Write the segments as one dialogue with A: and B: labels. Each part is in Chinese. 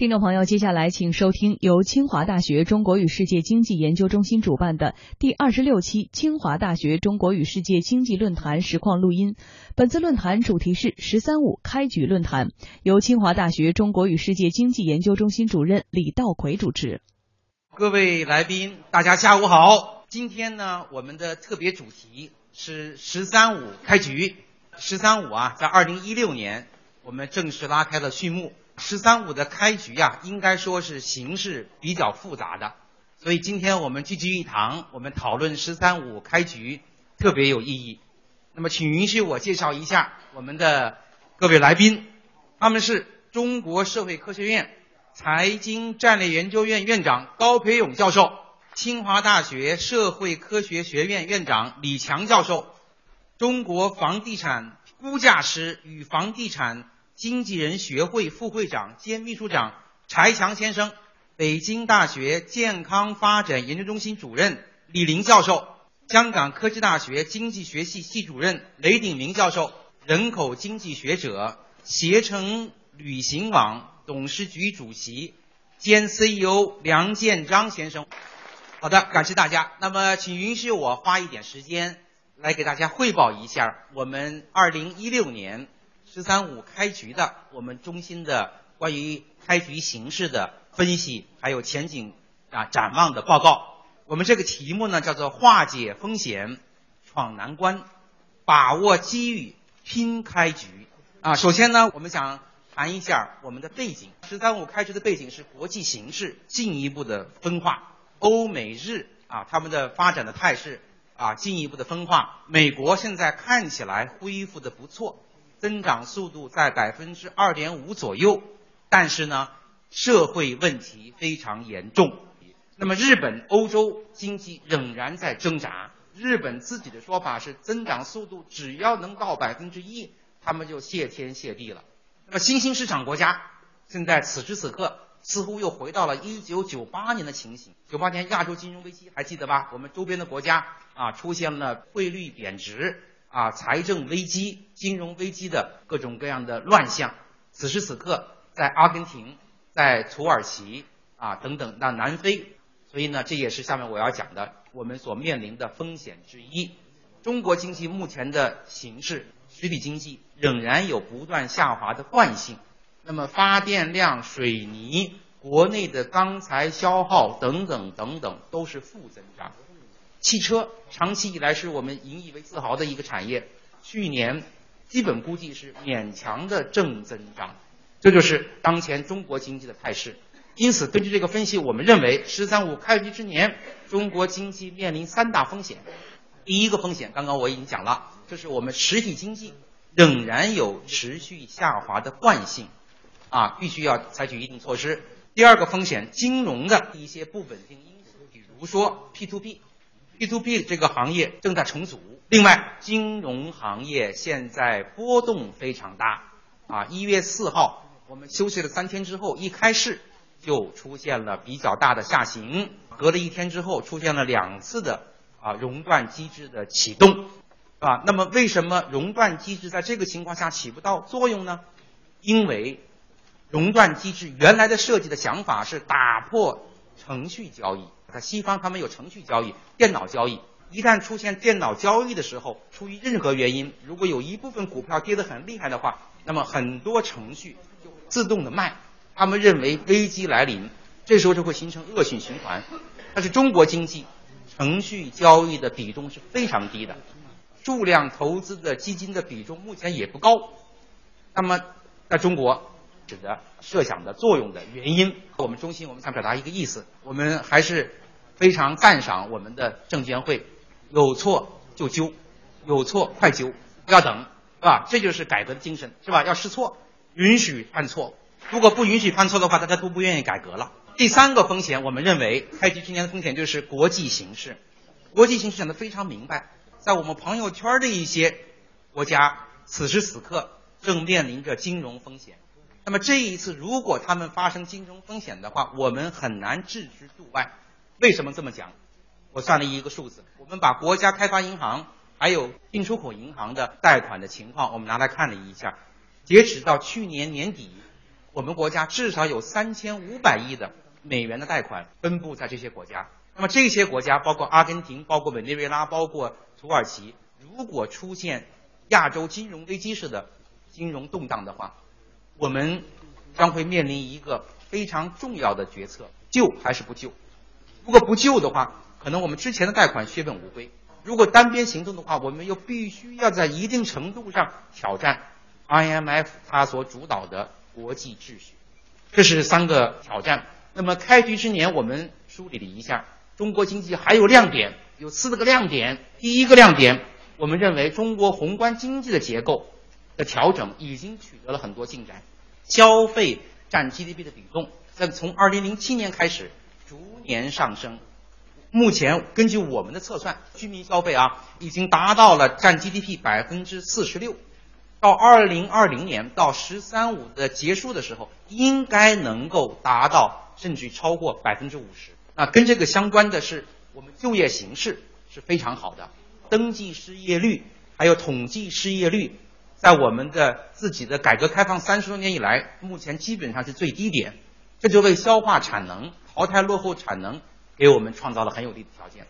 A: 听众朋友，接下来请收听由清华大学中国与世界经济研究中心主办的第二十六期清华大学中国与世界经济论坛实况录音。本次论坛主题是“十三五”开局论坛，由清华大学中国与世界经济研究中心主任李道奎主持。
B: 各位来宾，大家下午好。今天呢，我们的特别主题是“十三五”开局。“十三五”啊，在二零一六年，我们正式拉开了序幕。十三五的开局呀，应该说是形势比较复杂的，所以今天我们聚集一堂，我们讨论十三五开局特别有意义。那么，请允许我介绍一下我们的各位来宾，他们是中国社会科学院财经战略研究院院长高培勇教授，清华大学社会科学学院院长李强教授，中国房地产估价师与房地产。经纪人学会副会长兼秘书长柴强先生，北京大学健康发展研究中心主任李林教授，香港科技大学经济学系系主任雷鼎明教授，人口经济学者携程旅行网董事局主席兼 CEO 梁建章先生。好的，感谢大家。那么，请允许我花一点时间来给大家汇报一下我们二零一六年。“十三五”开局的我们中心的关于开局形势的分析，还有前景啊展望的报告。我们这个题目呢叫做“化解风险，闯难关，把握机遇，拼开局”。啊，首先呢，我们想谈一下我们的背景。“十三五”开局的背景是国际形势进一步的分化，欧美日啊他们的发展的态势啊进一步的分化。美国现在看起来恢复的不错。增长速度在百分之二点五左右，但是呢，社会问题非常严重。那么日本、欧洲经济仍然在挣扎。日本自己的说法是，增长速度只要能到百分之一，他们就谢天谢地了。那么新兴市场国家现在此时此刻似乎又回到了一九九八年的情形。九八年亚洲金融危机还记得吧？我们周边的国家啊出现了汇率贬值。啊，财政危机、金融危机的各种各样的乱象，此时此刻在阿根廷、在土耳其啊等等，那南非，所以呢，这也是下面我要讲的我们所面临的风险之一。中国经济目前的形势，实体经济仍然有不断下滑的惯性。那么发电量、水泥、国内的钢材消耗等等等等，都是负增长。汽车长期以来是我们引以为自豪的一个产业，去年基本估计是勉强的正增长，这就是当前中国经济的态势。因此，根据这个分析，我们认为“十三五”开局之年，中国经济面临三大风险。第一个风险，刚刚我已经讲了，就是我们实体经济仍然有持续下滑的惯性，啊，必须要采取一定措施。第二个风险，金融的一些不稳定因素，比如说 P to P。B to B 这个行业正在重组。另外，金融行业现在波动非常大。啊，一月四号我们休息了三天之后，一开市就出现了比较大的下行。隔了一天之后，出现了两次的啊熔断机制的启动，啊，那么为什么熔断机制在这个情况下起不到作用呢？因为熔断机制原来的设计的想法是打破程序交易。在西方，他们有程序交易、电脑交易。一旦出现电脑交易的时候，出于任何原因，如果有一部分股票跌得很厉害的话，那么很多程序自动的卖。他们认为危机来临，这时候就会形成恶性循环。但是中国经济程序交易的比重是非常低的，数量投资的基金的比重目前也不高。那么在中国。指的设想的作用的原因，我们中心我们想表达一个意思，我们还是非常赞赏我们的证监会，有错就纠，有错快纠，不要等，是吧？这就是改革的精神，是吧？要试错，允许犯错，如果不允许犯错的话，大家都不愿意改革了。第三个风险，我们认为开局之年的风险就是国际形势，国际形势讲得非常明白，在我们朋友圈的一些国家，此时此刻正面临着金融风险。那么这一次，如果他们发生金融风险的话，我们很难置之度外。为什么这么讲？我算了一个数字，我们把国家开发银行还有进出口银行的贷款的情况，我们拿来看了一下。截止到去年年底，我们国家至少有三千五百亿的美元的贷款分布在这些国家。那么这些国家包括阿根廷、包括委内瑞拉、包括土耳其，如果出现亚洲金融危机式的金融动荡的话，我们将会面临一个非常重要的决策：救还是不救？如果不救的话，可能我们之前的贷款血本无归；如果单边行动的话，我们又必须要在一定程度上挑战 IMF 它所主导的国际秩序。这是三个挑战。那么开局之年，我们梳理了一下中国经济还有亮点，有四个亮点。第一个亮点，我们认为中国宏观经济的结构的调整已经取得了很多进展，消费占 GDP 的比重在从2007年开始逐年上升。目前根据我们的测算，居民消费啊已经达到了占 GDP 百分之四十六，到二零二零年到“十三五”的结束的时候，应该能够达到甚至超过百分之五十。啊，跟这个相关的是我们就业形势是非常好的，登记失业率还有统计失业率，在我们的自己的改革开放三十多年以来，目前基本上是最低点，这就为消化产能、淘汰落后产能。给我们创造了很有利的条件。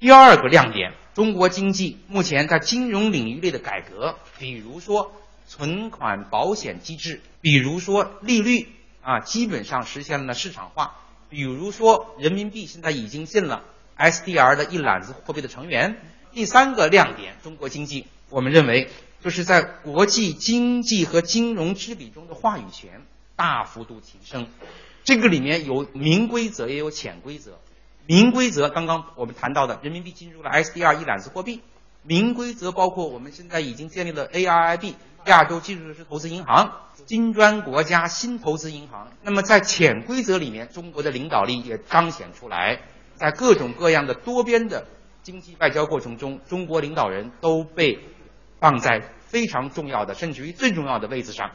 B: 第二个亮点，中国经济目前在金融领域内的改革，比如说存款保险机制，比如说利率啊，基本上实现了市场化。比如说人民币现在已经进了 SDR 的一揽子货币的成员。第三个亮点，中国经济我们认为就是在国际经济和金融治理中的话语权大幅度提升。这个里面有明规则，也有潜规则。明规则，刚刚我们谈到的，人民币进入了 SDR 一揽子货币。明规则包括我们现在已经建立了 ARIB 亚洲技术设施投资银行、金砖国家新投资银行。那么在潜规则里面，中国的领导力也彰显出来，在各种各样的多边的经济外交过程中，中国领导人都被放在非常重要的，甚至于最重要的位置上。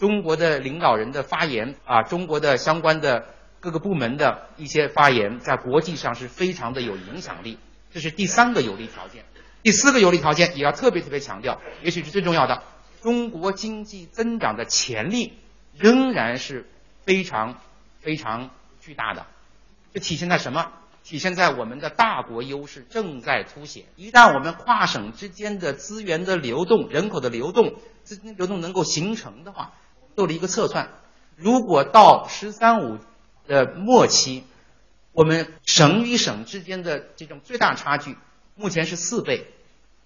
B: 中国的领导人的发言啊，中国的相关的。各个部门的一些发言，在国际上是非常的有影响力，这是第三个有利条件。第四个有利条件也要特别特别强调，也许是最重要的，中国经济增长的潜力仍然是非常非常巨大的。这体现在什么？体现在我们的大国优势正在凸显。一旦我们跨省之间的资源的流动、人口的流动、资金流动能够形成的话，做了一个测算，如果到“十三五”。的末期，我们省与省之间的这种最大差距，目前是四倍。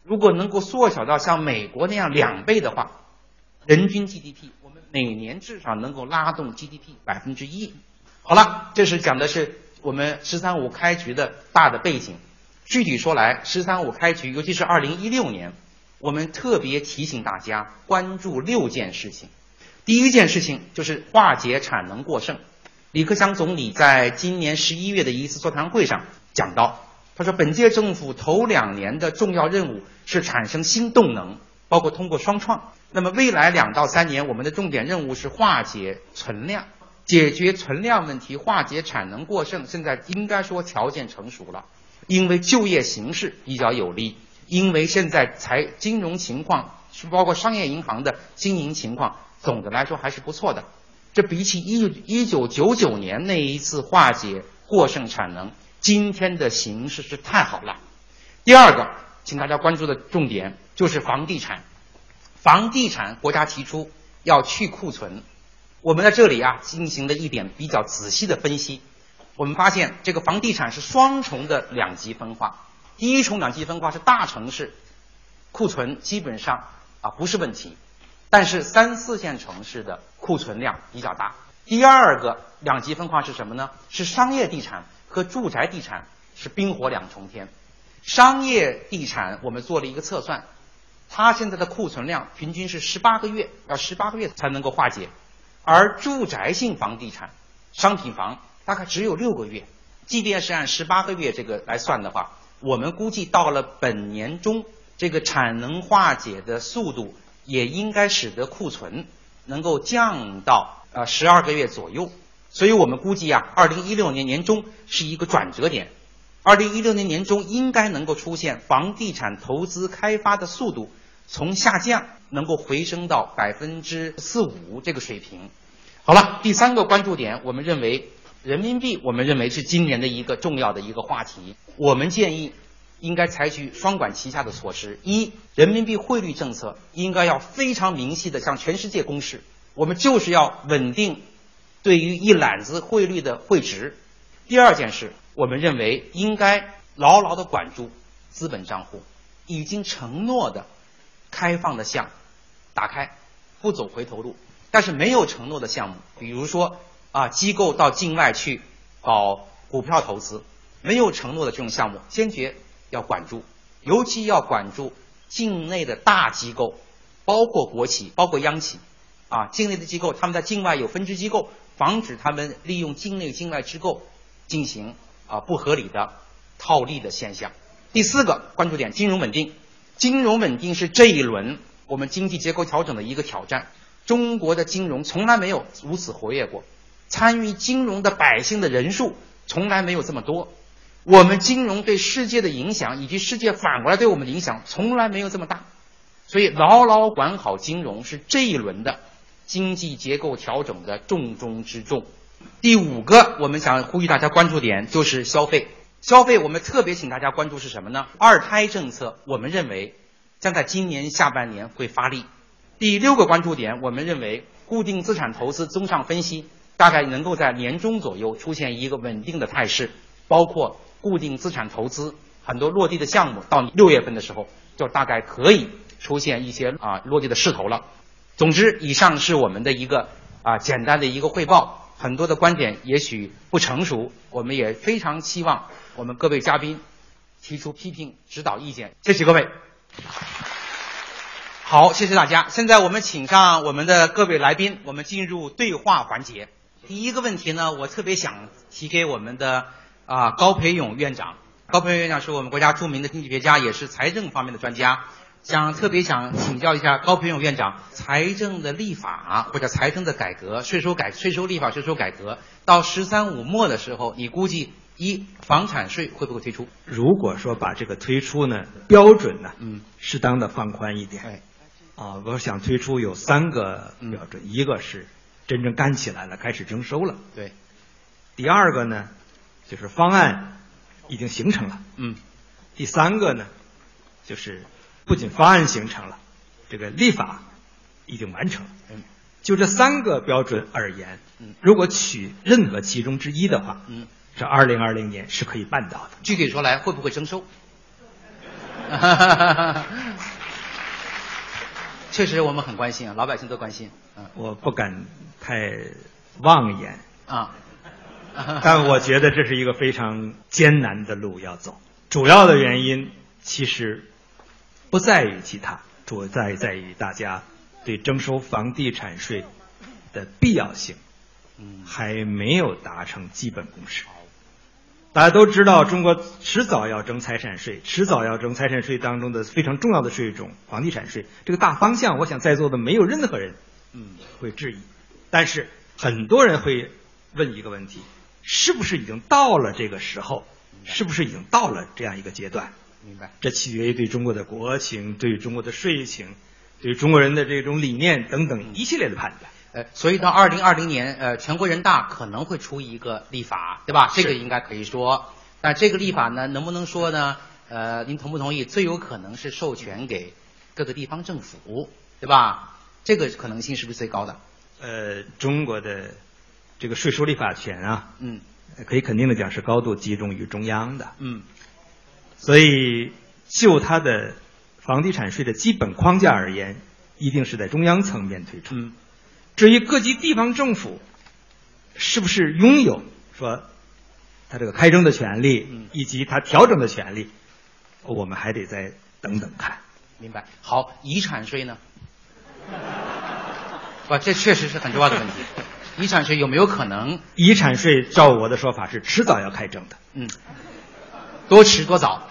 B: 如果能够缩小到像美国那样两倍的话，人均 GDP 我们每年至少能够拉动 GDP 百分之一。好了，这是讲的是我们“十三五”开局的大的背景。具体说来，“十三五”开局，尤其是二零一六年，我们特别提醒大家关注六件事情。第一件事情就是化解产能过剩。李克强总理在今年十一月的一次座谈会上讲到，他说，本届政府头两年的重要任务是产生新动能，包括通过双创。那么未来两到三年，我们的重点任务是化解存量，解决存量问题，化解产能过剩。现在应该说条件成熟了，因为就业形势比较有利，因为现在财金融情况是，包括商业银行的经营情况，总的来说还是不错的。这比起一一九九九年那一次化解过剩产能，今天的形势是太好了。第二个，请大家关注的重点就是房地产。房地产，国家提出要去库存，我们在这里啊进行了一点比较仔细的分析。我们发现，这个房地产是双重的两极分化。第一重两极分化是大城市库存基本上啊不是问题。但是三四线城市的库存量比较大。第二个两极分化是什么呢？是商业地产和住宅地产是冰火两重天。商业地产我们做了一个测算，它现在的库存量平均是十八个月，要十八个月才能够化解。而住宅性房地产、商品房大概只有六个月。即便是按十八个月这个来算的话，我们估计到了本年中，这个产能化解的速度。也应该使得库存能够降到呃十二个月左右，所以我们估计啊，二零一六年年中是一个转折点，二零一六年年中应该能够出现房地产投资开发的速度从下降能够回升到百分之四五这个水平，好了，第三个关注点，我们认为人民币，我们认为是今年的一个重要的一个话题。我们建议应该采取双管齐下的措施：一，人民币汇率政策应该要非常明细的向全世界公示，我们就是要稳定对于一揽子汇率的汇值；第二件事，我们认为应该牢牢的管住资本账户，已经承诺的开放的项打开，不走回头路。但是没有承诺的项目，比如说啊，机构到境外去搞股票投资，没有承诺的这种项目，坚决要管住，尤其要管住境内的大机构，包括国企，包括央企，啊，境内的机构他们在境外有分支机构，防止他们利用境内境外机构进行啊不合理的套利的现象。第四个关注点，金融稳定，金融稳定是这一轮我们经济结构调整的一个挑战。中国的金融从来没有如此活跃过，参与金融的百姓的人数从来没有这么多。我们金融对世界的影响，以及世界反过来对我们的影响，从来没有这么大。所以，牢牢管好金融是这一轮的经济结构调整的重中之重。第五个，我们想呼吁大家关注点就是消费。消费，我们特别请大家关注是什么呢？二胎政策，我们认为将在今年下半年会发力。第六个关注点，我们认为固定资产投资综上分析大概能够在年中左右出现一个稳定的态势，包括固定资产投资很多落地的项目，到六月份的时候就大概可以出现一些啊落地的势头了。总之，以上是我们的一个啊简单的一个汇报，很多的观点也许不成熟，我们也非常希望我们各位嘉宾提出批评指导意见，谢谢各位。好，谢谢大家。现在我们请上我们的各位来宾，我们进入对话环节。第一个问题呢，我特别想提给我们的啊高培勇院长。高培勇院长是我们国家著名的经济学家，也是财政方面的专家。想特别想请教一下高培勇院长，财政的立法或者财政的改革，税收改税收立法税收改革，到“十三五”末的时候，你估计一房产税会不会推出？
C: 如果说把这个推出呢标准呢，
B: 嗯，
C: 适当的放宽一点。
B: 对。
C: 啊，我想推出有三个标准，一个是真正干起来了，开始征收了。
B: 对。
C: 第二个呢，就是方案已经形成了。
B: 嗯。
C: 第三个呢，就是不仅方案形成了，这个立法已经完成了。
B: 嗯。
C: 就这三个标准而言，
B: 嗯，
C: 如果取任何其中之一的话，
B: 嗯，
C: 这二零二零年是可以办到的。
B: 具体说来，会不会征收？确实，我们很关心啊，老百姓都关心。嗯，
C: 我不敢太妄言
B: 啊，
C: 但我觉得这是一个非常艰难的路要走。主要的原因其实不在于其他，主在在于大家对征收房地产税的必要性，
B: 嗯，
C: 还没有达成基本共识。大家都知道，中国迟早要征财产税，迟早要征财产税当中的非常重要的税种——房地产税。这个大方向，我想在座的没有任何人，
B: 嗯，
C: 会质疑。但是很多人会问一个问题：是不是已经到了这个时候？是不是已经到了这样一个阶段？
B: 明白。
C: 这取决于对中国的国情、对中国的税情、对中国人的这种理念等等一系列的判断。
B: 呃，所以到二零二零年，呃，全国人大可能会出一个立法，对吧？这个应该可以说。但这个立法呢，能不能说呢？呃，您同不同意？最有可能是授权给各个地方政府，对吧？这个可能性是不是最高的？
C: 呃，中国的这个税收立法权
B: 啊，嗯，
C: 可以肯定的讲是高度集中于中央的，
B: 嗯。
C: 所以就它的房地产税的基本框架而言，一定是在中央层面推出。
B: 嗯。
C: 至于各级地方政府是不是拥有说他这个开征的权利，嗯以及他调整的权利，我们还得再等等看。
B: 明白。好，遗产税呢？哇，这确实是很重要的问题。遗产税有没有可能？
C: 遗产税照我的说法是迟早要开征的。
B: 嗯。多迟多早？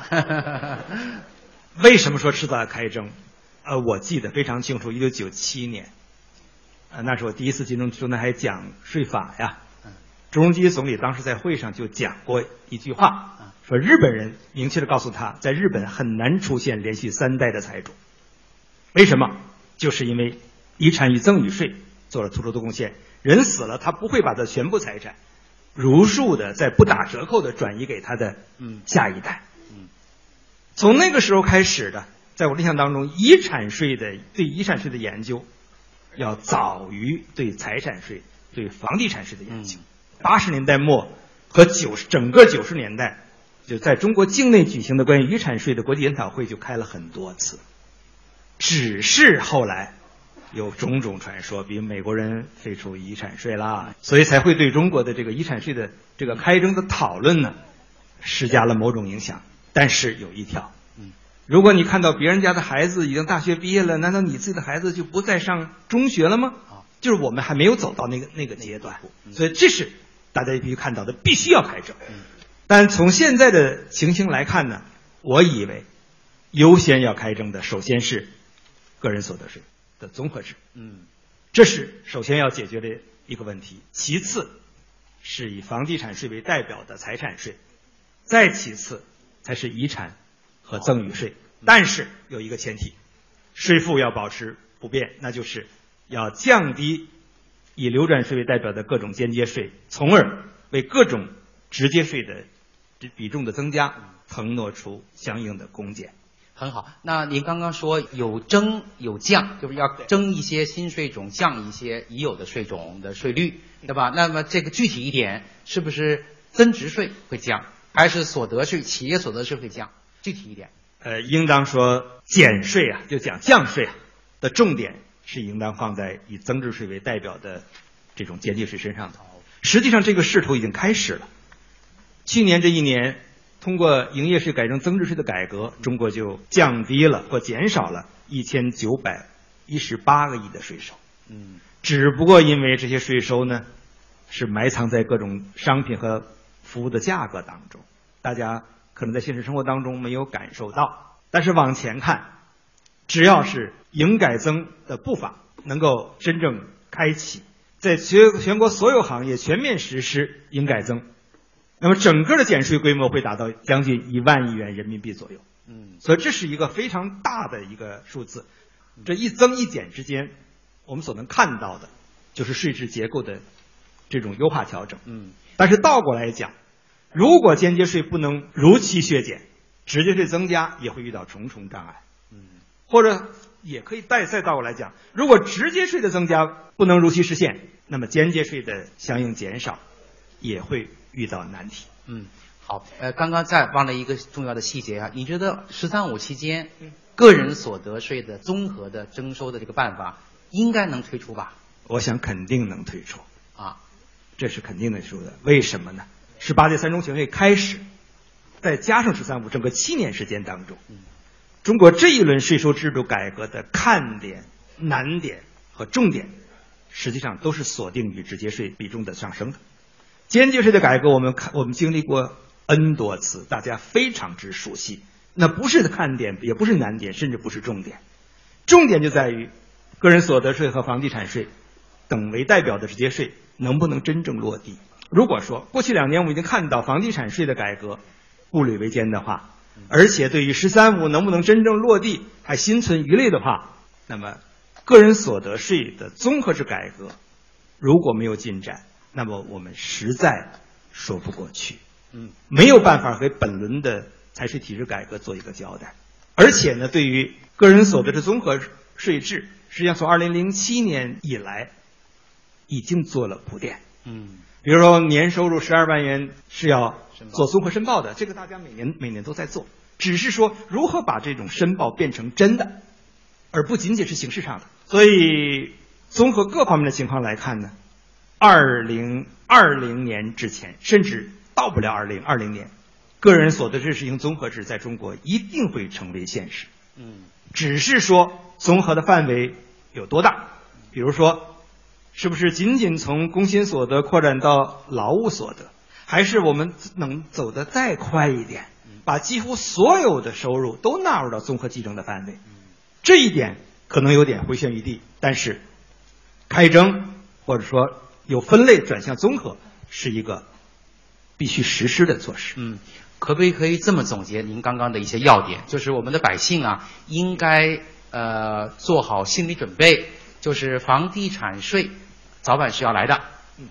C: 为什么说迟早要开征？呃，我记得非常清楚，一九九七年。呃，那是我第一次进中中南海讲税法呀。朱镕基总理当时在会上就讲过一句话，说日本人明确的告诉他，在日本很难出现连续三代的财主。为什么？就是因为遗产与赠与税做了突出的贡献。人死了，他不会把他全部财产如数的在不打折扣的转移给他的
B: 嗯
C: 下一代。
B: 嗯
C: 从那个时候开始的，在我印象当中，遗产税的对遗产税的研究要早于对财产税、对房地产税的研究。八十年代末和九十整个九十年代，就在中国境内举行的关于遗产税的国际研讨会就开了很多次，只是后来有种种传说，比如美国人废除遗产税啦，所以才会对中国的这个遗产税的这个开征的讨论呢，施加了某种影响。但是有一条，
B: 嗯，
C: 如果你看到别人家的孩子已经大学毕业了，难道你自己的孩子就不再上中学了吗？
B: 啊，
C: 就是我们还没有走到那个那个阶段，
B: 嗯
C: 所以这是大家必须看到的，必须要开征。
B: 嗯
C: 但从现在的情形来看呢，我以为优先要开征的首先是个人所得税的综合制，
B: 嗯
C: 这是首先要解决的一个问题。其次是以房地产税为代表的财产税，再其次才是遗产和赠与税。但是有一个前提，税负要保持不变，那就是要降低以流转税为代表的各种间接税，从而为各种直接税的这比重的增加腾挪出相应的公减。
B: 很好。那您刚刚说有增有降，就是要增一些新税种，降一些已有的税种的税率，对吧？那么这个具体一点，是不是增值税会降，还是所得税、企业所得税会降？具体一点。
C: 呃，应当说减税啊，就讲降税啊的重点是应当放在以增值税为代表的这种间接税身上的。实际上，这个势头已经开始了。去年这一年，通过营业税改成增值税的改革，中国就降低了或减少了一千九百一十八个亿的税收。
B: 嗯
C: 只不过因为这些税收呢，是埋藏在各种商品和服务的价格当中，大家可能在现实生活当中没有感受到。但是往前看，只要是营改增的步伐能够真正开启，在全全国所有行业全面实施营改增，那么整个的减税规模会达到将近一万亿元人民币左右。
B: 嗯
C: 所以这是一个非常大的一个数字。这一增一减之间，我们所能看到的，就是税制结构的这种优化调整。
B: 嗯
C: 但是倒过来讲，如果间接税不能如期削减，直接税增加也会遇到重重障碍。
B: 嗯
C: 或者也可以再再倒过来讲，如果直接税的增加不能如期实现，那么间接税的相应减少也会遇到难题。
B: 嗯，好。呃，刚刚再忘了一个重要的细节啊，你觉得“十三五”期间
C: 嗯
B: 个人所得税的综合的征收的这个办法应该能推出吧？
C: 我想肯定能推出。
B: 啊，
C: 这是肯定能说的。为什么呢？十八届三中全会开始，再加上“十三五”，整个七年时间当中，中国这一轮税收制度改革的看点、难点和重点，实际上都是锁定于直接税比重的上升的。间接税的改革，我们看我们经历过 N 多次，大家非常之熟悉。那不是看点，也不是难点，甚至不是重点。重点就在于个人所得税和房地产税等为代表的直接税能不能真正落地。如果说过去两年我们已经看到房地产税的改革步履维艰的话，而且对于“十三五”能不能真正落地还心存疑虑的话，那么个人所得税的综合制改革如果没有进展，那么我们实在说不过去。
B: 嗯
C: 没有办法给本轮的财税体制改革做一个交代。而且呢，对于个人所得税综合税制，实际上从二零零七年以来已经做了铺垫。
B: 嗯
C: 比如说，年收入十二万元是要做综合申报的，这个大家每年每年都在做，只是说如何把这种申报变成真的，而不仅仅是形式上的。所以，综合各方面的情况来看呢，二零二零年之前，甚至到不了二零二零年，个人所得税实行综合制在中国一定会成为现实。
B: 嗯
C: 只是说综合的范围有多大，比如说，是不是仅仅从工薪所得扩展到劳务所得，还是我们能走得再快一点，把几乎所有的收入都纳入到综合计征的范围？这一点可能有点回旋余地，但是开征或者说有分类转向综合是一个必须实施的措施。
B: 嗯，可不可以这么总结您刚刚的一些要点？就是我们的百姓啊，应该呃做好心理准备，就是房地产税早晚是要来的，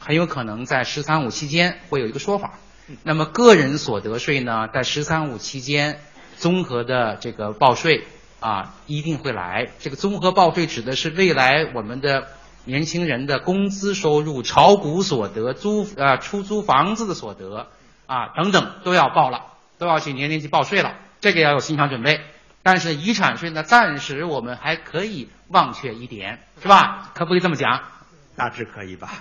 B: 很有可能在“十三五”期间会有一个说法。那么个人所得税呢，在“十三五”期间综合的这个报税啊，一定会来。这个综合报税指的是未来我们的年轻人的工资收入、炒股所得、租啊出租房子的所得啊等等都要报了，都要去年年去报税了。这个要有心理准备。但是遗产税呢，暂时我们还可以忘却一点，是吧？可不可以这么讲？
C: 大致可以吧。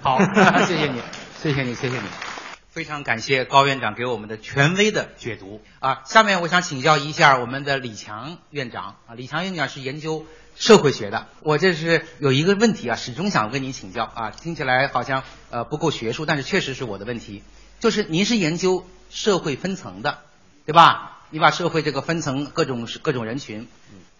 B: 好，谢谢你，谢谢你，谢谢你。非常感谢高院长给我们的权威的解读啊！下面我想请教一下我们的李强院长啊，李强院长是研究社会学的，我这是有一个问题啊，始终想跟您请教啊，听起来好像呃不够学术，但是确实是我的问题，就是您是研究社会分层的，对吧？你把社会这个分层各种各种人群，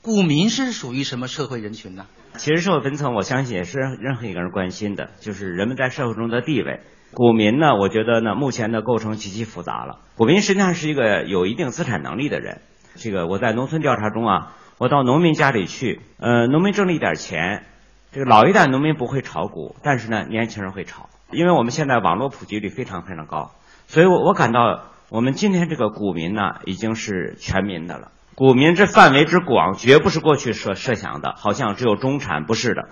B: 股民是属于什么社会人群呢？
D: 其实社会分层，我相信也是任何一个人关心的，就是人们在社会中的地位。股民呢，我觉得呢，目前的构成极其复杂了。股民实际上是一个有一定资产能力的人。这个我在农村调查中啊，我到农民家里去，呃，农民挣了一点钱，这个老一代农民不会炒股，但是呢，年轻人会炒，因为我们现在网络普及率非常非常高，所以我我感到。我们今天这个股民呢，已经是全民的了。股民这范围之广，绝不是过去设设想的，好像只有中产，不是的。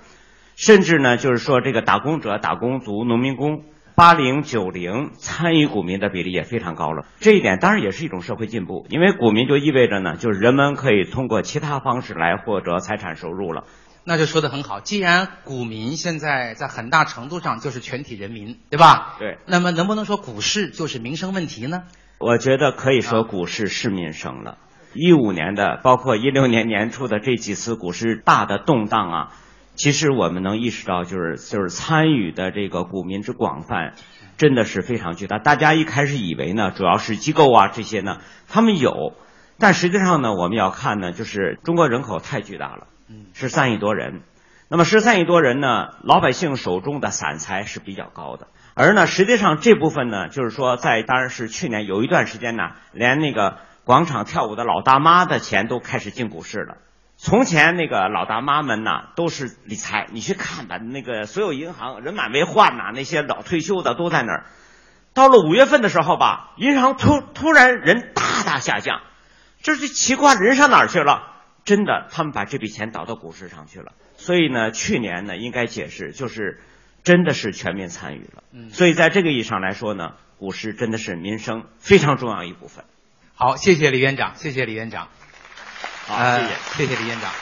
D: 甚至呢，就是说这个打工者、打工族、农民工，八零九零参与股民的比例也非常高了。这一点当然也是一种社会进步，因为股民就意味着呢，就是人们可以通过其他方式来获得财产收入了。
B: 那就说的很好，既然股民现在在很大程度上就是全体人民，对吧？
D: 对。
B: 那么能不能说股市就是民生问题呢？
D: 我觉得可以说股市是民生了。一五年的，包括一六年年初的这几次股市大的动荡啊，其实我们能意识到，就是就是参与的这个股民之广泛，真的是非常巨大。大家一开始以为呢，主要是机构啊这些呢，他们有，但实际上呢，我们要看呢，就是中国人口太巨大了，十三亿多人。那么十三亿多人呢，老百姓手中的散财是比较高的。而呢，实际上这部分呢，就是说，在当然是去年有一段时间呢，连那个广场跳舞的老大妈的钱都开始进股市了。从前那个老大妈们呐，都是理财，你去看吧，那个所有银行人满为患呐，那些老退休的都在那儿。到了五月份的时候吧，银行突突然人大大下降，这是奇怪，人上哪儿去了？真的，他们把这笔钱倒到股市上去了。所以呢，去年呢，应该解释就是。真的是全面参与了，所以在这个意义上来说呢，股市真的是民生非常重要一部分。
B: 好，谢谢李院长，谢谢李院长。
D: 好，谢谢，
B: 谢谢李院长。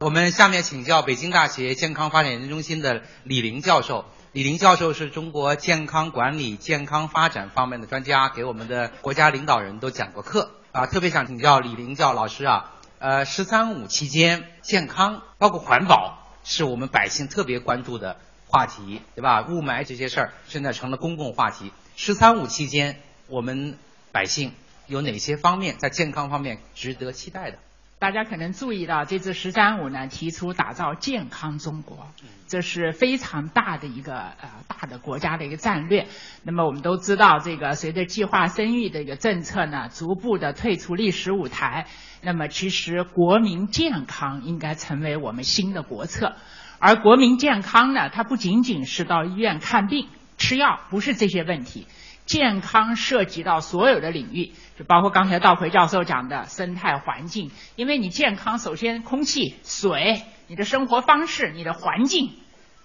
B: 我们下面请教北京大学健康发展研究中心的李林教授。李林教授是中国健康管理、健康发展方面的专家，给我们的国家领导人都讲过课啊。特别想请教李林教老师啊，呃，“十三五”期间，健康包括环保。是我们百姓特别关注的话题，对吧？雾霾这些事儿现在成了公共话题。十三五期间，我们百姓有哪些方面在健康方面值得期待的？
E: 大家可能注意到，这次“十三五”呢提出打造健康中国，这是非常大的一个呃大的国家的一个战略。那么我们都知道，这个随着计划生育的一个政策呢，逐步的退出历史舞台。那么，其实国民健康应该成为我们新的国策。而国民健康呢，它不仅仅是到医院看病、吃药，不是这些问题。健康涉及到所有的领域，就包括刚才道奎教授讲的生态环境。因为你健康，首先空气、水、你的生活方式、你的环境，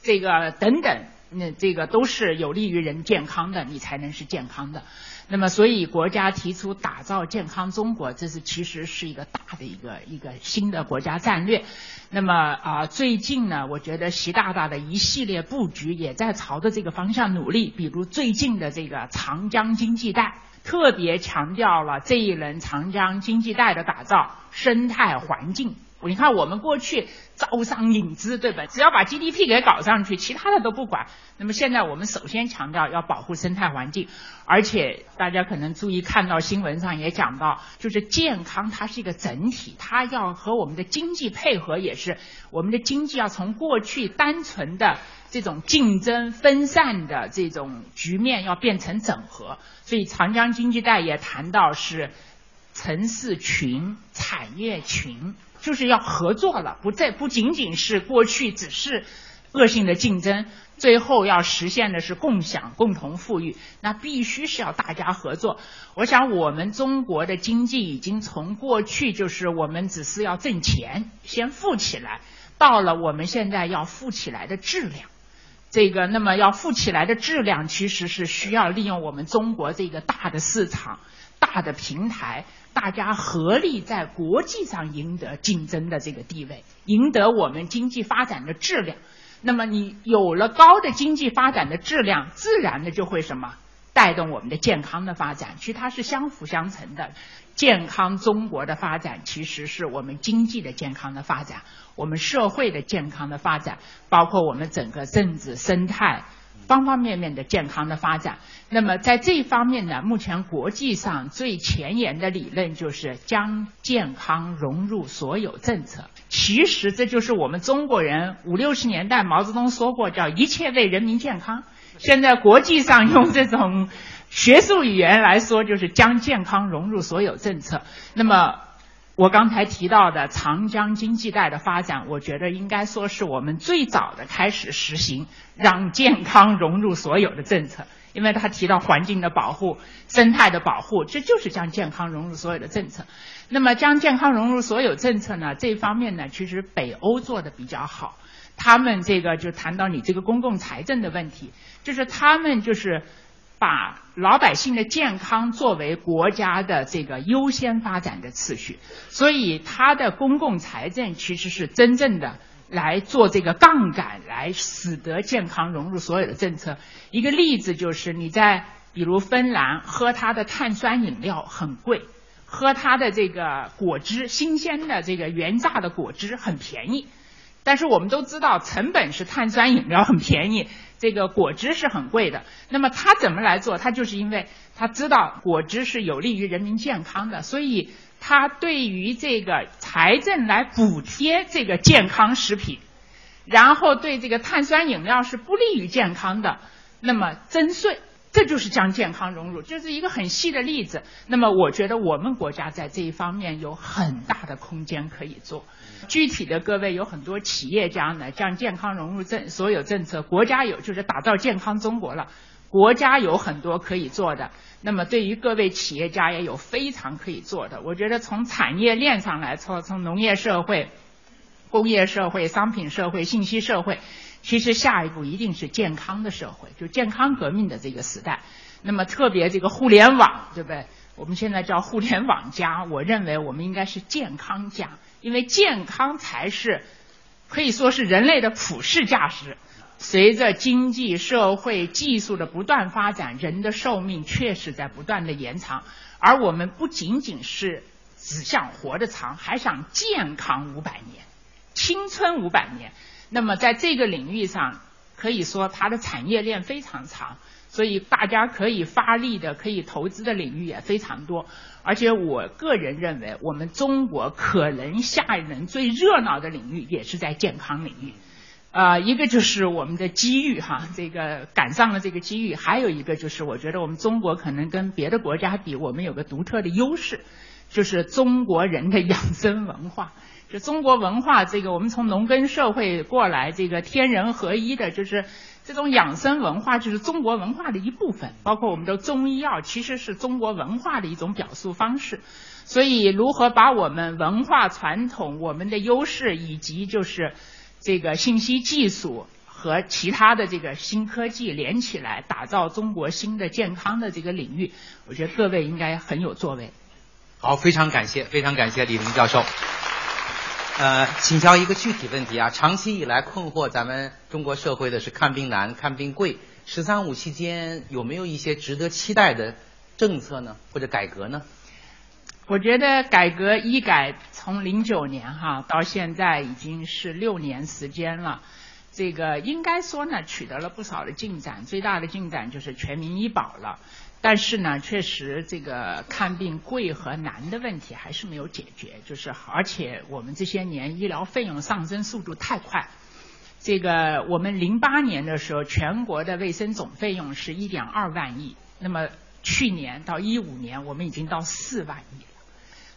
E: 这个等等，那这个都是有利于人健康的，你才能是健康的。那么，所以国家提出打造健康中国，这是其实是一个大的一个一个新的国家战略。那么啊，最近呢，我觉得习大大的一系列布局也在朝着这个方向努力。比如最近的这个长江经济带，特别强调了这一轮长江经济带的打造生态环境。你看，我们过去招商引资，对吧？只要把 GDP 给搞上去，其他的都不管。那么现在我们首先强调要保护生态环境，而且大家可能注意看到新闻上也讲到，就是健康它是一个整体，它要和我们的经济配合，也是我们的经济要从过去单纯的这种竞争分散的这种局面，要变成整合。所以长江经济带也谈到是城市群、产业群。就是要合作了，不再不仅仅是过去只是恶性的竞争，最后要实现的是共享、共同富裕，那必须是要大家合作。我想，我们中国的经济已经从过去就是我们只是要挣钱，先富起来，到了我们现在要富起来的质量。这个，那么要富起来的质量，其实是需要利用我们中国这个大的市场、大的平台，大家合力在国际上赢得竞争的这个地位，赢得我们经济发展的质量。那么你有了高的经济发展的质量，自然的就会什么带动我们的健康的发展，其实它是相辅相成的。健康中国的发展，其实是我们经济的健康的发展，我们社会的健康的发展，包括我们整个政治生态方方面面的健康的发展。那么在这方面呢，目前国际上最前沿的理论就是将健康融入所有政策。其实这就是我们中国人五六十年代毛泽东说过，叫一切为人民健康。现在国际上用这种。学术语言来说，就是将健康融入所有政策。那么，我刚才提到的长江经济带的发展，我觉得应该说是我们最早的开始实行让健康融入所有的政策。因为他提到环境的保护、生态的保护，这就是将健康融入所有的政策。那么，将健康融入所有政策呢？这方面呢，其实北欧做的比较好。他们这个就谈到你这个公共财政的问题，就是他们就是。把老百姓的健康作为国家的这个优先发展的次序，所以它的公共财政其实是真正的来做这个杠杆，来使得健康融入所有的政策。一个例子就是你在比如芬兰喝它的碳酸饮料很贵，喝它的这个果汁新鲜的这个原榨的果汁很便宜，但是我们都知道成本是碳酸饮料很便宜。这个果汁是很贵的，那么他怎么来做？他就是因为他知道果汁是有利于人民健康的，所以他对于这个财政来补贴这个健康食品，然后对这个碳酸饮料是不利于健康的，那么征税。这就是将健康融入，这是一个很细的例子。那么，我觉得我们国家在这一方面有很大的空间可以做。具体的，各位有很多企业家呢，将健康融入政所有政策，国家有就是打造健康中国了，国家有很多可以做的。那么，对于各位企业家也有非常可以做的。我觉得从产业链上来说，从农业社会、工业社会、商品社会、信息社会。其实下一步一定是健康的社会，就健康革命的这个时代。那么特别这个互联网，对不对？我们现在叫互联网加，我认为我们应该是健康加，因为健康才是可以说是人类的普世价值。随着经济社会技术的不断发展，人的寿命确实在不断的延长。而我们不仅仅是只想活得长，还想健康五百年，青春五百年。那么在这个领域上，可以说它的产业链非常长，所以大家可以发力的、可以投资的领域也非常多。而且我个人认为，我们中国可能下一轮最热闹的领域也是在健康领域。啊，一个就是我们的机遇哈，这个赶上了这个机遇；还有一个就是，我觉得我们中国可能跟别的国家比，我们有个独特的优势，就是中国人的养生文化。就中国文化，这个我们从农耕社会过来，这个天人合一的，就是这种养生文化，就是中国文化的一部分。包括我们的中医药，其实是中国文化的一种表述方式。所以，如何把我们文化传统、我们的优势，以及就是这个信息技术和其他的这个新科技连起来，打造中国新的健康的这个领域，我觉得各位应该很有作为。
B: 好，非常感谢，非常感谢李林教授。呃，请教一个具体问题啊，长期以来困惑咱们中国社会的是看病难、看病贵。“十三五”期间有没有一些值得期待的政策呢，或者改革呢？
E: 我觉得改革医改从零九年哈到现在已经是六年时间了，这个应该说呢取得了不少的进展，最大的进展就是全民医保了。但是呢，确实这个看病贵和难的问题还是没有解决，就是而且我们这些年医疗费用上升速度太快。这个我们零八年的时候，全国的卫生总费用是一点二万亿，那么去年到一五年，我们已经到四万亿了。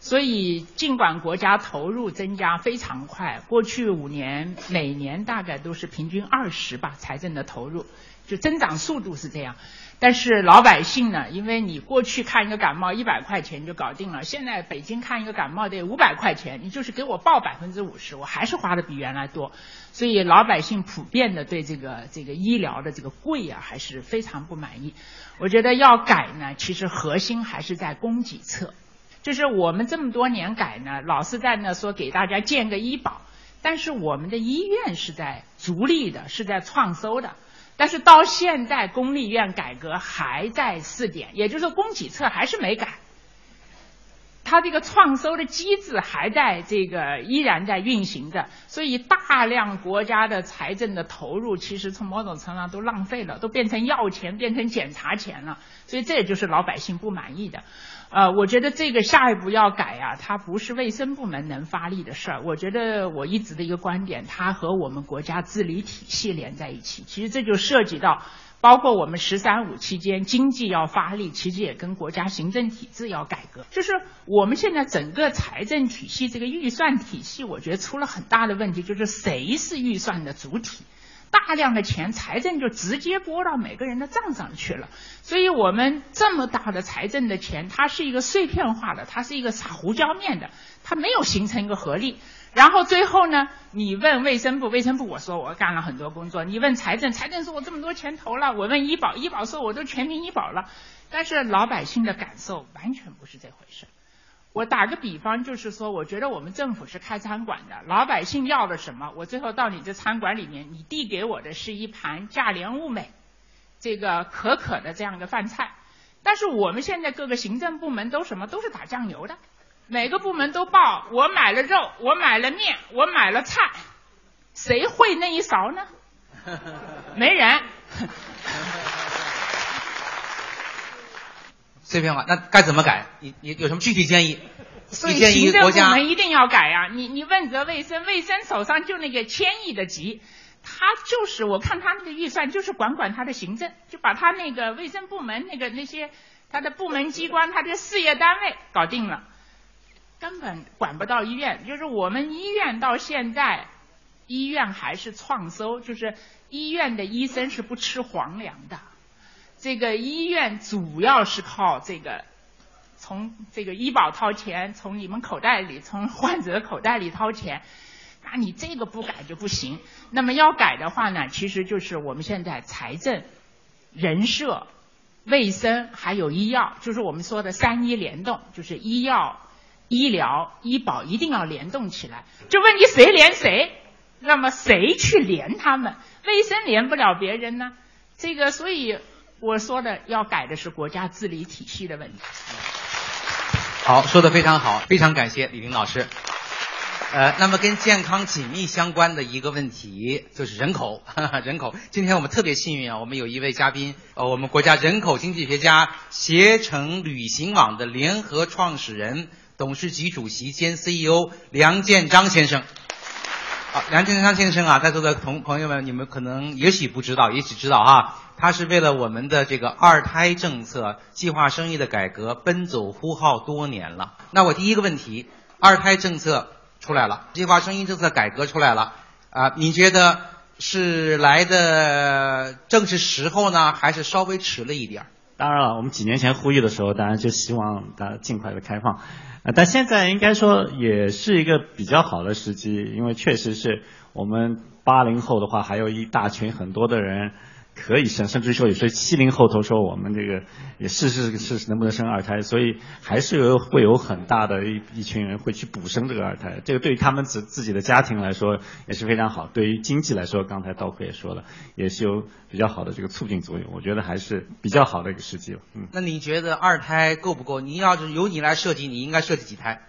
E: 所以尽管国家投入增加非常快，过去五年每年大概都是平均二十吧，财政的投入就增长速度是这样。但是老百姓呢，因为你过去看一个感冒一百块钱就搞定了，现在北京看一个感冒得五百块钱，你就是给我报百分之五十，我还是花的比原来多，所以老百姓普遍的对这个这个医疗的这个贵啊，还是非常不满意。我觉得要改呢，其实核心还是在供给侧，就是我们这么多年改呢，老是在那说给大家建个医保，但是我们的医院是在逐利的，是在创收的。但是到现在，公立医院改革还在试点，也就是说，供给侧还是没改。它这个创收的机制还在这个依然在运行着，所以大量国家的财政的投入，其实从某种程度上都浪费了，都变成要钱，变成检查钱了。所以这也就是老百姓不满意的。呃，我觉得这个下一步要改啊，它不是卫生部门能发力的事儿。我觉得我一直的一个观点，它和我们国家治理体系连在一起。其实这就涉及到，包括我们“十三五”期间经济要发力，其实也跟国家行政体制要改革。就是我们现在整个财政体系这个预算体系，我觉得出了很大的问题，就是谁是预算的主体？大量的钱，财政就直接拨到每个人的账上去了。所以我们这么大的财政的钱，它是一个碎片化的，它是一个撒胡椒面的，它没有形成一个合力。然后最后呢，你问卫生部，卫生部我说我干了很多工作；你问财政，财政说我这么多钱投了；我问医保，医保说我都全民医保了。但是老百姓的感受完全不是这回事。我打个比方，就是说，我觉得我们政府是开餐馆的，老百姓要了什么，我最后到你这餐馆里面，你递给我的是一盘价廉物美、这个可可的这样一个饭菜。但是我们现在各个行政部门都什么，都是打酱油的，每个部门都报我买了肉，我买了面，我买了菜，谁会那一勺呢？没人。
B: 碎片化，那该怎么改？你你有什么具体建议？
E: 所以行政部门一定要改啊！你你问责卫生，卫生手上就那个千亿的急，他就是我看他那个预算就是管管他的行政，就把他那个卫生部门那个那些他的部门机关、他的事业单位搞定了，根本管不到医院。就是我们医院到现在，医院还是创收，就是医院的医生是不吃皇粮的。这个医院主要是靠这个，从这个医保掏钱，从你们口袋里，从患者口袋里掏钱，那你这个不改就不行。那么要改的话呢，其实就是我们现在财政、人社、卫生还有医药，就是我们说的三医联动，就是医药、医疗、医保一定要联动起来。就问你谁连谁？那么谁去连他们？卫生连不了别人呢？这个所以。我说的要改的是国家治理体系的问题。
B: 好，说的非常好，非常感谢李林老师。呃，那么跟健康紧密相关的一个问题就是人口，人口。今天我们特别幸运啊，我们有一位嘉宾，呃，我们国家人口经济学家携程旅行网的联合创始人、董事局主席兼 CEO 梁建章先生。好，梁建章先生啊，在座的同朋友们，你们可能也许不知道，也许知道哈。他是为了我们的这个二胎政策、计划生育的改革奔走呼号多年了。那我第一个问题，二胎政策出来了，计划生育政策改革出来了，啊，你觉得是来的正是时候呢，还是稍微迟了一点儿？
F: 当然了，我们几年前呼吁的时候，当然就希望它尽快的开放，呃，但现在应该说也是一个比较好的时机，因为确实是我们八零后的话，还有一大群很多的人。可以生，甚至说有些七零后头说我们这个也试试试能不能生二胎，所以还是有会有很大的一一群人会去补生这个二胎，这个对于他们自自己的家庭来说也是非常好，对于经济来说，刚才道哥也说了，也是有比较好的这个促进作用，我觉得还是比较好的一个时机。
B: 嗯，那你觉得二胎够不够？你要是由你来设计，你应该设计几胎？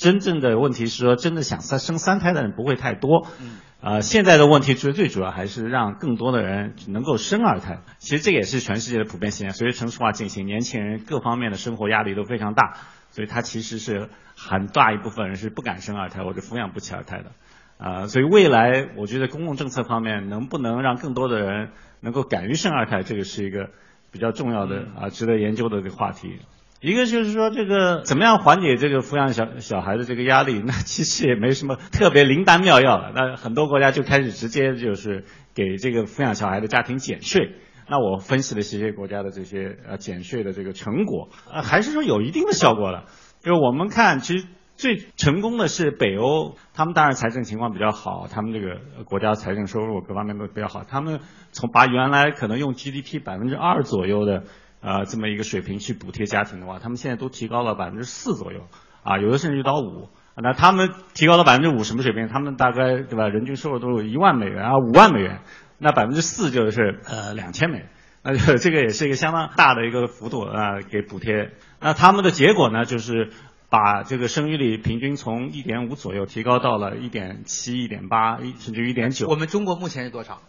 F: 真正的问题是说，真的想三生三胎的人不会太多。嗯。啊，现在的问题最最主要还是让更多的人能够生二胎。其实这也是全世界的普遍现象。随着城市化进行，年轻人各方面的生活压力都非常大，所以他其实是很大一部分人是不敢生二胎或者抚养不起二胎的。啊，所以未来我觉得公共政策方面能不能让更多的人能够敢于生二胎，这个是一个比较重要的啊，值得研究的一个话题。一个就是说这个怎么样缓解这个抚养小小孩的这个压力，那其实也没什么特别灵丹妙药了。那很多国家就开始直接就是给这个抚养小孩的家庭减税。那我分析了这些国家的这些呃减税的这个成果，呃还是说有一定的效果的。就是我们看，其实最成功的是北欧，他们当然财政情况比较好，他们这个国家财政收入各方面都比较好，他们从把原来可能用 GDP 百分之二左右的呃这么一个水平去补贴家庭的话，他们现在都提高了百分之四左右，啊，有的甚至到五。那他们提高了百分之五什么水平？他们大概对吧？人均收入都有一万美元啊，五万美元，那百分之四就是呃两千美元。那 这个也是一个相当大的一个幅度啊，给补贴。那他们的结果呢，就是把这个生育率平均从一点五左右提高到了一点七、一点八，甚至一点九。
B: 我们中国目前是多少？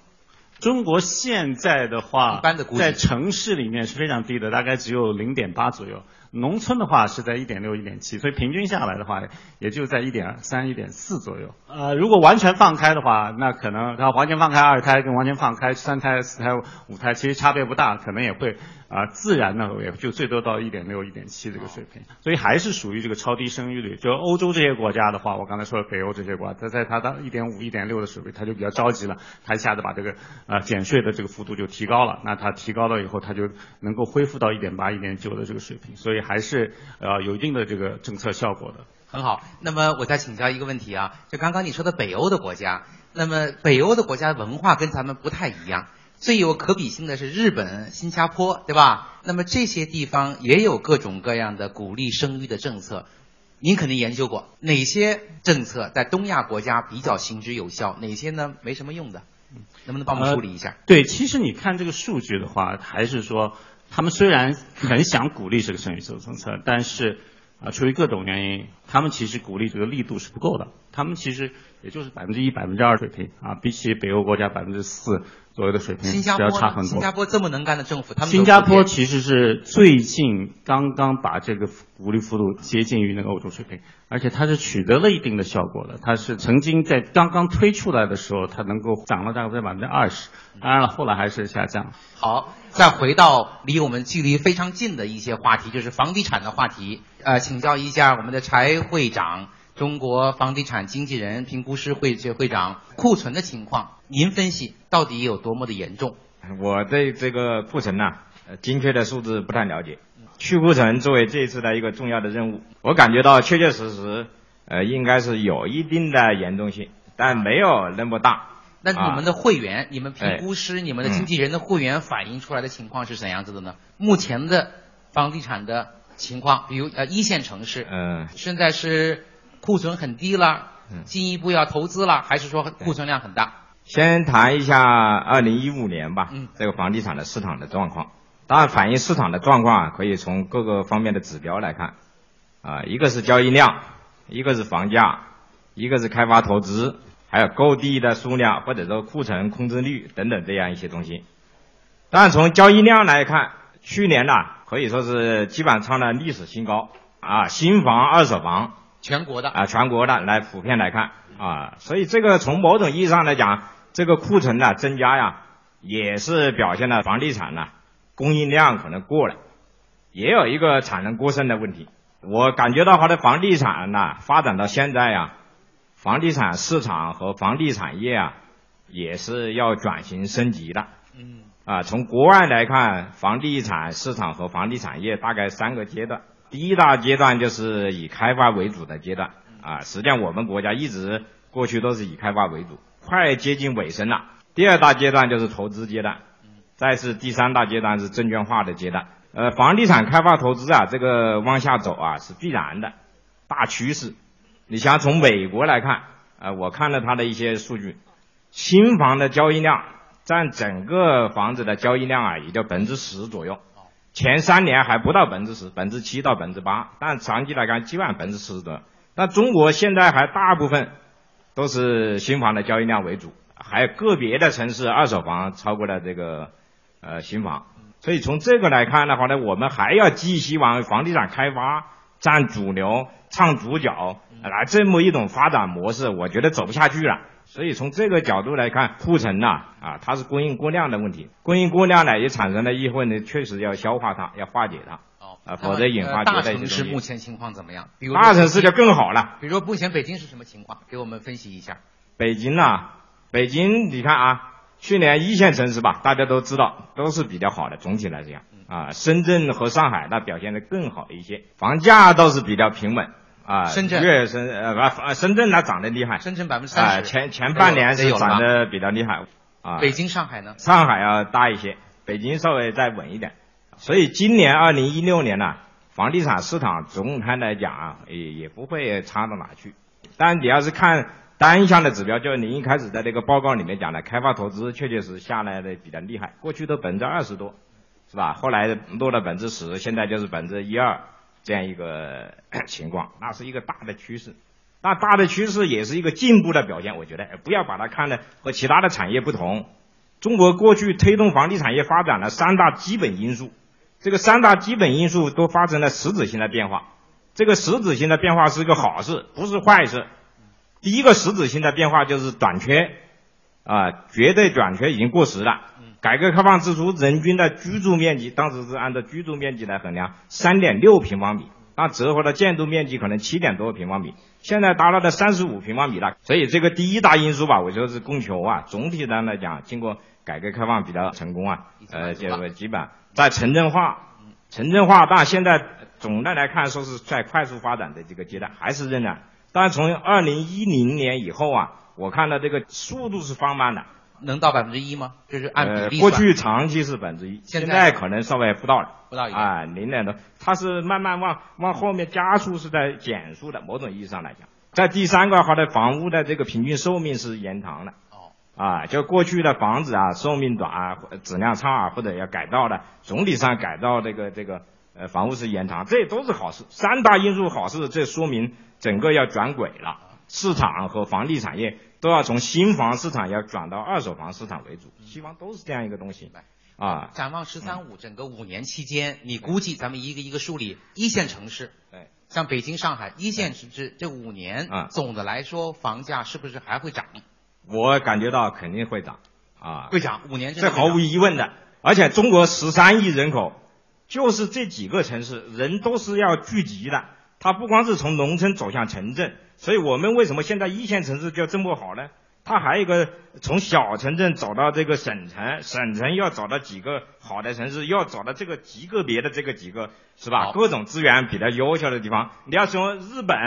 F: 中国现在的话，
B: 一般的估计
F: 在城市里面是非常低的，大概只有零点八左右。农村的话是在一点六、一点七，所以平均下来的话，也就在一点三、一点四左右。呃，如果完全放开的话，那可能它完全放开二胎跟完全放开三胎、四胎、五胎其实差别不大，可能也会啊、自然呢也就最多到一点六、一点七这个水平，所以还是属于这个超低生育率。就欧洲这些国家的话，我刚才说了北欧这些国家，它在它的一点五、一点六的水平，它就比较着急了，它一下子把这个呃减税的这个幅度就提高了，那它提高了以后，它就能够恢复到一点八、一点九的这个水平，所以还是呃有一定的这个政策效果的。
B: 很好，那么我再请教一个问题啊，就刚刚你说的北欧的国家，那么北欧的国家文化跟咱们不太一样，最有可比性的是日本、新加坡，对吧？那么这些地方也有各种各样的鼓励生育的政策，您肯定研究过哪些政策在东亚国家比较行之有效，哪些呢没什么用的？能不能帮我们梳理一下？
F: 对，其实你看这个数据的话，还是说他们虽然很想鼓励这个生育政策，但是啊、出于各种原因，他们其实鼓励这个力度是不够的。他们其实也就是百分之一、百分之二水平啊，比起北欧国家百分之四左右的水平
B: 新加坡呢？
F: 是要差很多。
B: 新加坡这么能干的政府，他们
F: 新加坡其实是最近刚刚把这个鼓励幅度接近于那个欧洲水平，而且它是取得了一定的效果的。它是曾经在刚刚推出来的时候，它能够涨了大概在百分之二十，当然了，后来还是下降。
B: 好，再回到离我们距离非常近的一些话题，就是房地产的话题。呃，请教一下我们的柴会长，中国房地产经纪人评估师会学会长，库存的情况，您分析到底有多么的严重？
G: 我对这个库存呐、呃精确的数字不太了解。去库存作为这一次的一个重要的任务，我感觉到确确实实，呃，应该是有一定的严重性，但没有那么大。
B: 那你们的会员、你们评
G: 哎。
B: 估师、你们的经纪人的会员反映出来的情况是怎样子的呢？目前的房地产的情况，比如呃一线城市，
G: 嗯、
B: 现在是库存很低了，
G: 嗯。
B: 进一步要投资了，还是说库存量很大？
G: 先谈一下二零一五年吧，
B: 嗯。
G: 这个房地产的市场的状况。当然，反映市场的状况啊，可以从各个方面的指标来看，啊、一个是交易量，一个是房价，一个是开发投资，还有购地的数量或者说库存控制率等等这样一些东西。当然，从交易量来看，去年呢可以说是基本上创了历史新高啊，新房、二手房
B: 全国的
G: 啊，全国的来普遍来看啊，所以这个从某种意义上来讲，这个库存的增加呀，也是表现了房地产呢供应量可能过了，也有一个产能过剩的问题。我感觉到它的房地产呢发展到现在呀，房地产市场和房地产业啊也是要转型升级的。
B: 嗯
G: 啊，从国外来看，房地产市场和房地产业大概三个阶段。第一大阶段就是以开发为主的阶段啊，实际上我们国家一直过去都是以开发为主，快接近尾声了。第二大阶段就是投资阶段，再是第三大阶段是证券化的阶段。呃，房地产开发投资啊，这个往下走啊是必然的，大趋势。你像从美国来看，呃，我看了它的一些数据，新房的交易量占整个房子的交易量啊，也就百分之十左右。前三年还不到百分之十，百分之七到百分之八，但长期来看基本上百分之十左右。但中国现在还大部分都是新房的交易量为主，还有个别的城市二手房超过了这个呃新房。所以从这个来看的话呢，我们还要寄希望房地产开发占主流、唱主角，来这么一种发展模式，我觉得走不下去了。所以从这个角度来看，库存呐啊，它是供应过量的问题，供应过量呢也产生了议会呢，确实要消化它，要化解它。
B: 哦，
G: 啊，否则引发
B: 大城市目前情况怎么样？比如
G: 大城市就更好了。
B: 比如说目前北京是什么情况？给我们分析一下。
G: 北京呐、北京你看啊，去年一线城市吧，大家都知道都是比较好的，总体来讲啊，深圳和上海那表现的更好一些，房价倒是比较平稳啊。
B: 深圳
G: 粤深呃不呃深圳那涨得厉害，
B: 深圳百分之
G: 啊
B: 三十，
G: 前前半年是涨得比较厉害啊。
B: 北京、上海呢？
G: 上海要大一些，北京稍微再稳一点。所以今年二零一六年呢、房地产市场总体来讲啊，也也不会差到哪去。但你要是看单项的指标，就是您一开始在这个报告里面讲的，开发投资确确实下来的比较厉害，过去都百分之二十多，是吧？后来落了百分之十，现在就是百分之一二这样一个 情况，那是一个大的趋势。那大的趋势也是一个进步的表现，我觉得不要把它看的和其他的产业不同。中国过去推动房地产业发展的三大基本因素，这个三大基本因素都发生了实质性的变化。这个实质性的变化是一个好事，不是坏事。第一个实质性的变化就是短缺，啊、绝对短缺已经过时了。改革开放之初，人均的居住面积当时是按照居住面积来衡量，三点六平方米，那折合的建筑面积可能七点多平方米，现在达到了三十五平方米了。所以这个第一大因素吧，我觉得是供求啊。总体上来讲，经过改革开放比较成功啊，呃，这个基本在城镇化，城镇化，但现在总的来看，说是在快速发展的这个阶段，还是仍然。但从二零一零年以后啊，我看到这个速度是放慢的。
B: 能到百分之一吗？就是按比
G: 呃，
B: 例算。
G: 过去长期是百分之一，
B: 现在
G: 可能稍微不到了，
B: 不到一
G: 啊，零点多，它是慢慢往往后面加速，是在减速的。某种意义上来讲，在第三个，它的房屋的这个平均寿命是延长的。
B: 哦，
G: 啊，就过去的房子啊，寿命短啊，质量差啊，或者要改造的，总体上改造这个这个呃房屋是延长，这都是好事。三大因素好事，这说明整个要转轨了，市场和房地产业都要从新房市场要转到二手房市场为主，西方都是这样一个东西啊。
B: 展望“十三五”整个五年期间，你估计咱们一个一个梳理一线城市，
G: 对，
B: 像北京、上海一线城市这五年
G: 啊，
B: 总的来说房价是不是还会涨？
G: 我感觉到肯定会涨啊，
B: 会涨，五年
G: 这毫无疑问的。而且中国十三亿人口，就是这几个城市，人都是要聚集的。它不光是从农村走向城镇，所以我们为什么现在一线城市就这么好呢？它还有一个从小城镇走到这个省城，省城要找到几个好的城市，要找到这个极个别的这个几个是吧？各种资源比较优秀的地方。你要说日本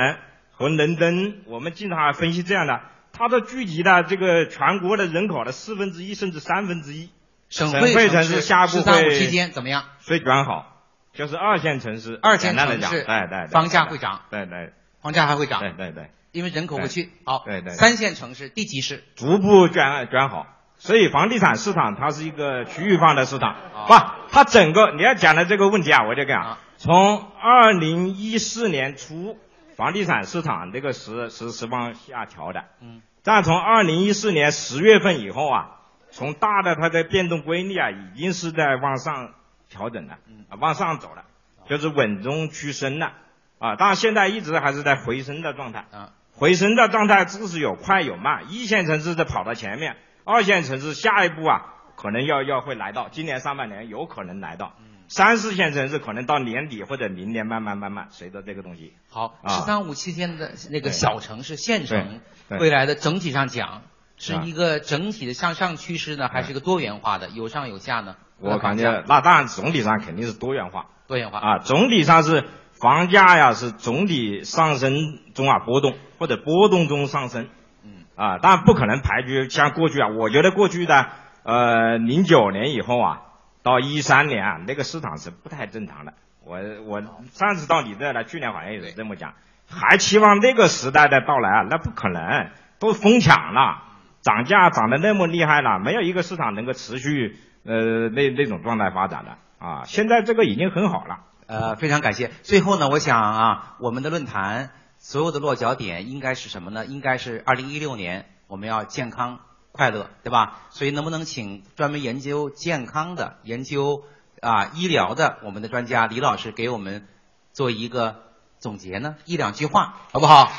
G: 和伦敦，我们经常还分析这样的，它都聚集了这个全国的人口的四分之一甚至三分之一。
B: 省
G: 省会城
B: 市
G: 市下步
B: 十三五
G: 会
B: 期间怎么样？
G: 水转好，就是二线城市，
B: 二线城市
G: 对对对，
B: 房价会涨，
G: 对对。
B: 房价还会涨，
G: 对对对，
B: 因为人口不去。好，
G: 对对
B: 三线城市、地级市，
G: 逐步转转好。所以房地产市场它是一个区域化的市场，
B: 啊。
G: 不，它整个你要讲的这个问题啊，我就讲
B: 啊，
G: 从二零一四年初，房地产市场这个是是是往下调的，
B: 嗯，
G: 但从二零一四年十月份以后啊，从大的它的变动规律啊，已经是在往上调整了，
B: 嗯。
G: 啊，往上走了，就是稳中趋升了，啊，当然现在一直还是在回升的状态，
B: 啊，
G: 回升的状态只是有快有慢，一线城市在跑到前面，二线城市下一步啊，可能要要会来到，今年上半年有可能来到，
B: 嗯。
G: 三四线城市可能到年底或者明年慢慢慢慢随着这个东西，
B: 好，
G: 啊。
B: 十三五期间的那个小城市、县城，未来的整体上讲是
G: 啊。
B: 一个整体的向上趋势呢，还是一个多元化的，有上有下呢？
G: 我感觉那当然总体上肯定是多元化。
B: 多元化。
G: 啊，总体上是房价呀是总体上升中啊波动或者波动中上升，
B: 嗯，
G: 啊，当然不可能排除像过去啊，我觉得过去的呃零九年以后啊，到一三年啊，那个市场是不太正常的。我我上次到你这来，去年好像也是这么讲，还期望那个时代的到来啊，那不可能，都疯抢了，涨价涨得那么厉害了，没有一个市场能够持续呃那那种状态发展的啊。现在这个已经很好了。
B: 呃，非常感谢。最后呢，我想啊，我们的论坛所有的落脚点应该是什么呢？应该是二零一六年我们要健康快乐，对吧？所以能不能请专门研究健康的、研究啊医疗的我们的专家李老师给我们做一个总结呢？一两句话，好不好？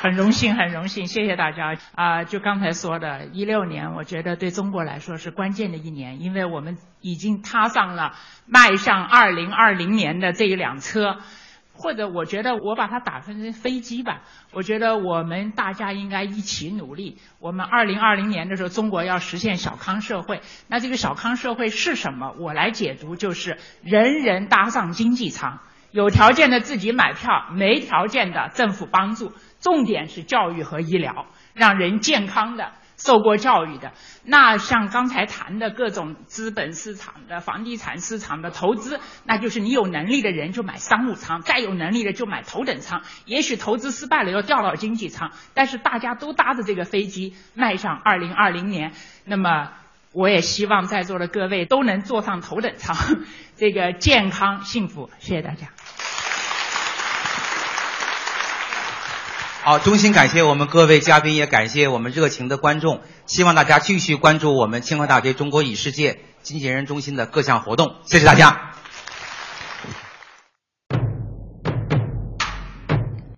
E: 很荣幸，很荣幸，谢谢大家啊！就刚才说的，一六年，我觉得对中国来说是关键的一年，因为我们已经踏上了迈向二零二零年的这一辆车，或者我觉得我把它打分成飞机吧。我觉得我们大家应该一起努力。我们二零二零年的时候，中国要实现小康社会，那这个小康社会是什么？我来解读，就是人人搭上经济舱。有条件的自己买票，没条件的政府帮助。重点是教育和医疗，让人健康的受过教育的。那像刚才谈的各种资本市场的、房地产市场的投资，那就是你有能力的人就买商务舱，再有能力的就买头等舱。也许投资失败了要调到经济舱，但是大家都搭着这个飞机迈向二零二零年。那么我也希望在座的各位都能坐上头等舱，这个健康幸福。谢谢大家。
B: 好，衷心感谢我们各位嘉宾，也感谢我们热情的观众。希望大家继续关注我们清华大学中国与世界经纪人中心的各项活动。谢谢大家。